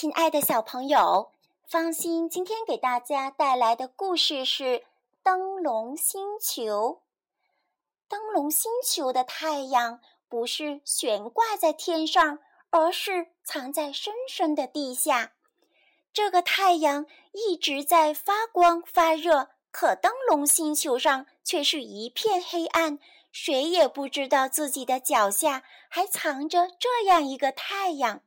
亲爱的小朋友，放心，今天给大家带来的故事是《灯笼星球》。灯笼星球的太阳不是悬挂在天上，而是藏在深深的地下。这个太阳一直在发光发热，可灯笼星球上却是一片黑暗，谁也不知道自己的脚下还藏着这样一个太阳。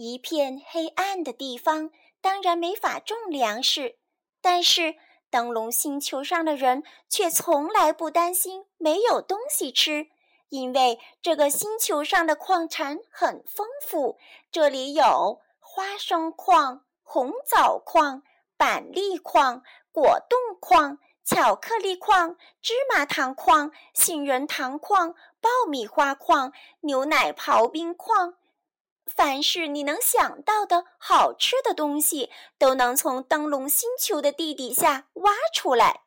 一片黑暗的地方，当然没法种粮食。但是灯笼星球上的人却从来不担心没有东西吃，因为这个星球上的矿产很丰富。这里有花生矿、红枣矿、板栗矿、果冻矿、巧克力矿、芝麻糖矿、杏仁糖矿、爆米花矿、牛奶刨冰矿。凡是你能想到的好吃的东西，都能从灯笼星球的地底下挖出来。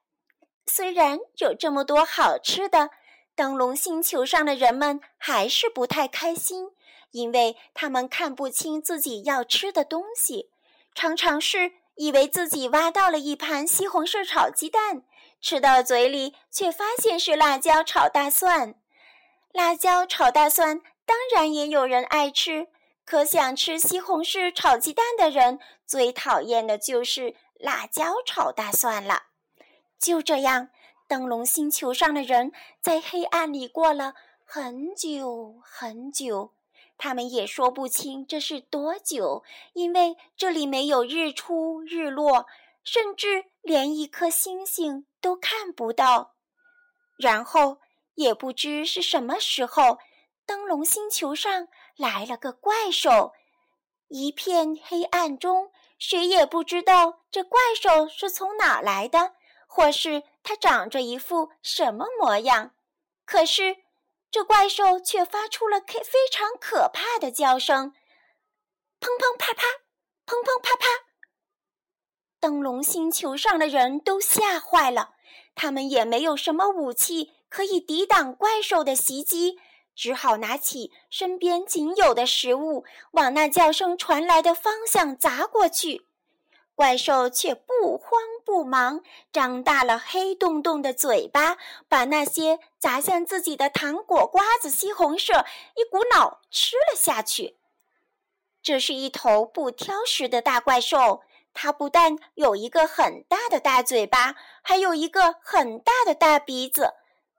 虽然有这么多好吃的，灯笼星球上的人们还是不太开心，因为他们看不清自己要吃的东西，常常是以为自己挖到了一盘西红柿炒鸡蛋，吃到嘴里却发现是辣椒炒大蒜。辣椒炒大蒜当然也有人爱吃。可想吃西红柿炒鸡蛋的人，最讨厌的就是辣椒炒大蒜了。就这样，灯笼星球上的人在黑暗里过了很久很久，他们也说不清这是多久，因为这里没有日出日落，甚至连一颗星星都看不到。然后，也不知是什么时候。灯笼星球上来了个怪兽，一片黑暗中，谁也不知道这怪兽是从哪来的，或是它长着一副什么模样。可是，这怪兽却发出了非非常可怕的叫声：“砰砰啪啪，砰砰啪啪。”灯笼星球上的人都吓坏了，他们也没有什么武器可以抵挡怪兽的袭击。只好拿起身边仅有的食物，往那叫声传来的方向砸过去。怪兽却不慌不忙，张大了黑洞洞的嘴巴，把那些砸向自己的糖果、瓜子、西红柿一股脑吃了下去。这是一头不挑食的大怪兽，它不但有一个很大的大嘴巴，还有一个很大的大鼻子。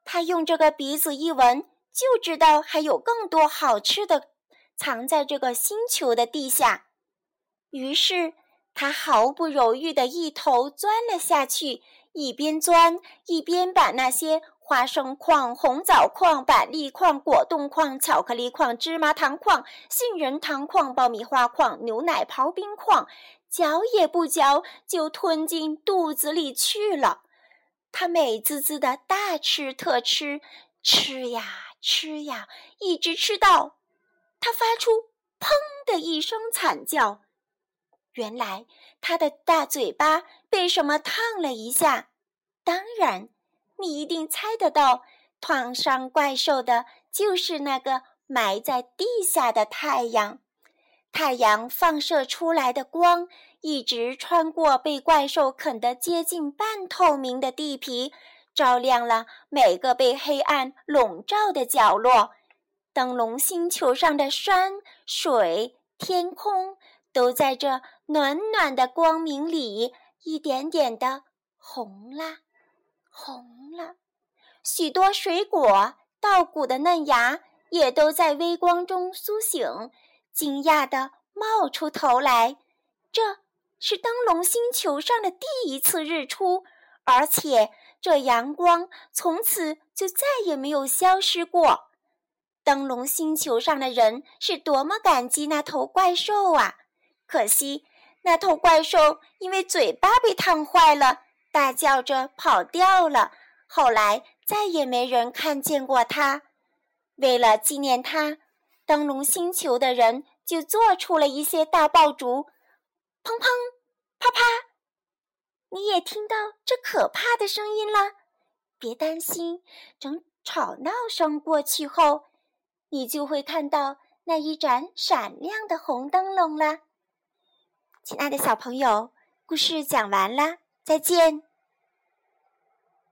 它用这个鼻子一闻。就知道还有更多好吃的藏在这个星球的地下，于是他毫不犹豫地一头钻了下去，一边钻一边把那些花生矿、红枣矿、板栗矿、果冻矿、巧克力矿、芝麻糖矿、杏仁糖矿、爆米花矿、牛奶刨冰矿，嚼也不嚼就吞进肚子里去了。他美滋滋的大吃特吃，吃呀。吃呀，一直吃到，他发出“砰”的一声惨叫。原来他的大嘴巴被什么烫了一下。当然，你一定猜得到，烫伤怪兽的就是那个埋在地下的太阳。太阳放射出来的光一直穿过被怪兽啃得接近半透明的地皮。照亮了每个被黑暗笼罩的角落，灯笼星球上的山水、天空都在这暖暖的光明里一点点的红了，红了。许多水果、稻谷的嫩芽也都在微光中苏醒，惊讶地冒出头来。这是灯笼星球上的第一次日出，而且。这阳光从此就再也没有消失过。灯笼星球上的人是多么感激那头怪兽啊！可惜那头怪兽因为嘴巴被烫坏了，大叫着跑掉了。后来再也没人看见过它。为了纪念它，灯笼星球的人就做出了一些大爆竹，砰砰，你也听到这可怕的声音了，别担心，等吵闹声过去后，你就会看到那一盏闪亮的红灯笼了。亲爱的小朋友，故事讲完了，再见。